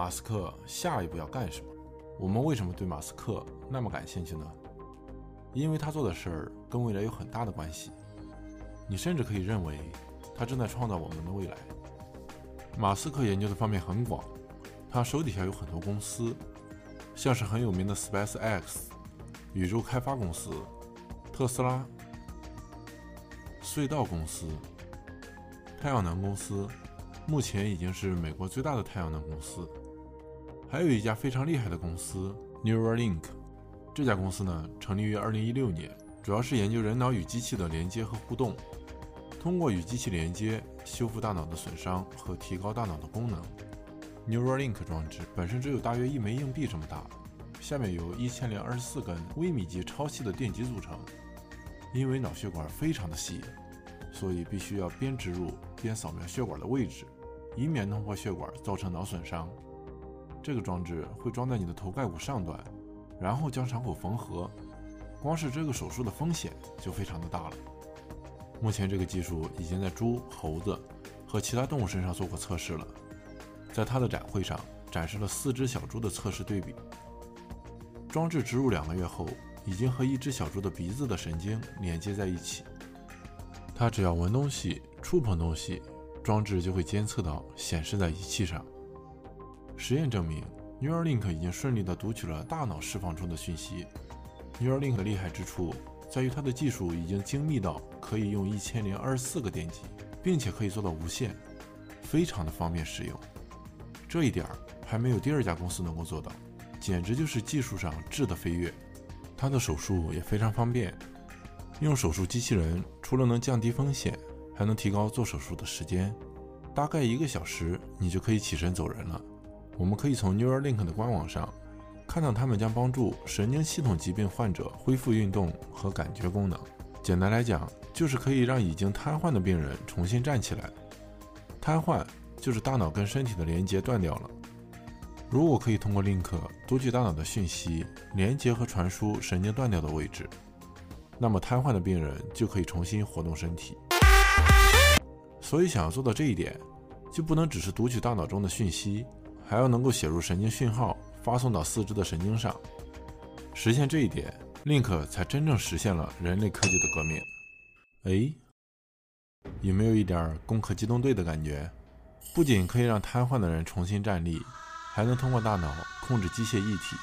马斯克下一步要干什么？我们为什么对马斯克那么感兴趣呢？因为他做的事儿跟未来有很大的关系。你甚至可以认为，他正在创造我们的未来。马斯克研究的方面很广，他手底下有很多公司，像是很有名的 SpaceX 宇宙开发公司、特斯拉、隧道公司、太阳能公司，目前已经是美国最大的太阳能公司。还有一家非常厉害的公司 Neuralink，这家公司呢成立于2016年，主要是研究人脑与机器的连接和互动，通过与机器连接修复大脑的损伤和提高大脑的功能。Neuralink 装置本身只有大约一枚硬币这么大，下面由一千零二十四根微米级超细的电极组成。因为脑血管非常的细，所以必须要边植入边扫描血管的位置，以免弄破血管造成脑损伤。这个装置会装在你的头盖骨上端，然后将伤口缝合。光是这个手术的风险就非常的大了。目前这个技术已经在猪、猴子和其他动物身上做过测试了。在它的展会上展示了四只小猪的测试对比。装置植入两个月后，已经和一只小猪的鼻子的神经连接在一起。它只要闻东西、触碰东西，装置就会监测到，显示在仪器上。实验证明，Neuralink 已经顺利地读取了大脑释放出的讯息。Neuralink 的厉害之处在于它的技术已经精密到可以用一千零二十四个电极，并且可以做到无线，非常的方便使用。这一点还没有第二家公司能够做到，简直就是技术上质的飞跃。它的手术也非常方便，用手术机器人除了能降低风险，还能提高做手术的时间，大概一个小时你就可以起身走人了。我们可以从 Neuralink 的官网上看到，他们将帮助神经系统疾病患者恢复运动和感觉功能。简单来讲，就是可以让已经瘫痪的病人重新站起来。瘫痪就是大脑跟身体的连接断掉了。如果可以通过 Link 读取大脑的讯息，连接和传输神经断掉的位置，那么瘫痪的病人就可以重新活动身体。所以，想要做到这一点，就不能只是读取大脑中的讯息。还要能够写入神经讯号，发送到四肢的神经上。实现这一点，Link 才真正实现了人类科技的革命。哎，有没有一点攻克机动队的感觉？不仅可以让瘫痪的人重新站立，还能通过大脑控制机械异体，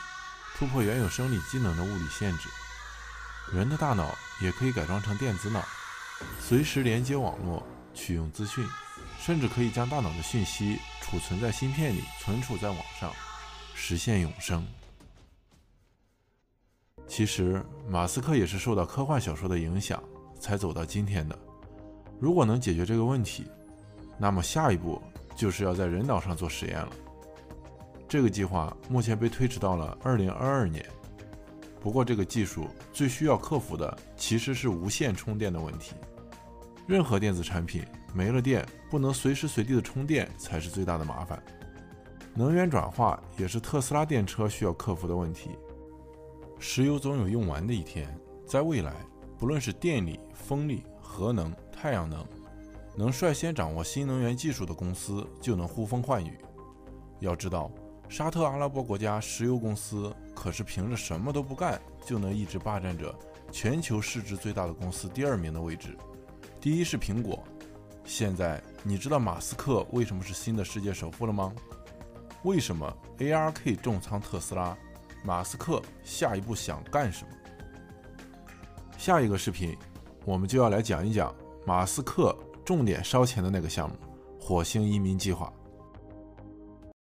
突破原有生理机能的物理限制。人的大脑也可以改装成电子脑，随时连接网络，取用资讯。甚至可以将大脑的讯息储存在芯片里，存储在网上，实现永生。其实，马斯克也是受到科幻小说的影响，才走到今天的。如果能解决这个问题，那么下一步就是要在人脑上做实验了。这个计划目前被推迟到了二零二二年。不过，这个技术最需要克服的其实是无线充电的问题。任何电子产品没了电，不能随时随地的充电才是最大的麻烦。能源转化也是特斯拉电车需要克服的问题。石油总有用完的一天，在未来，不论是电力、风力、核能、太阳能，能率先掌握新能源技术的公司就能呼风唤雨。要知道，沙特阿拉伯国家石油公司可是凭着什么都不干就能一直霸占着全球市值最大的公司第二名的位置。第一是苹果，现在你知道马斯克为什么是新的世界首富了吗？为什么 ARK 重仓特斯拉？马斯克下一步想干什么？下一个视频，我们就要来讲一讲马斯克重点烧钱的那个项目——火星移民计划。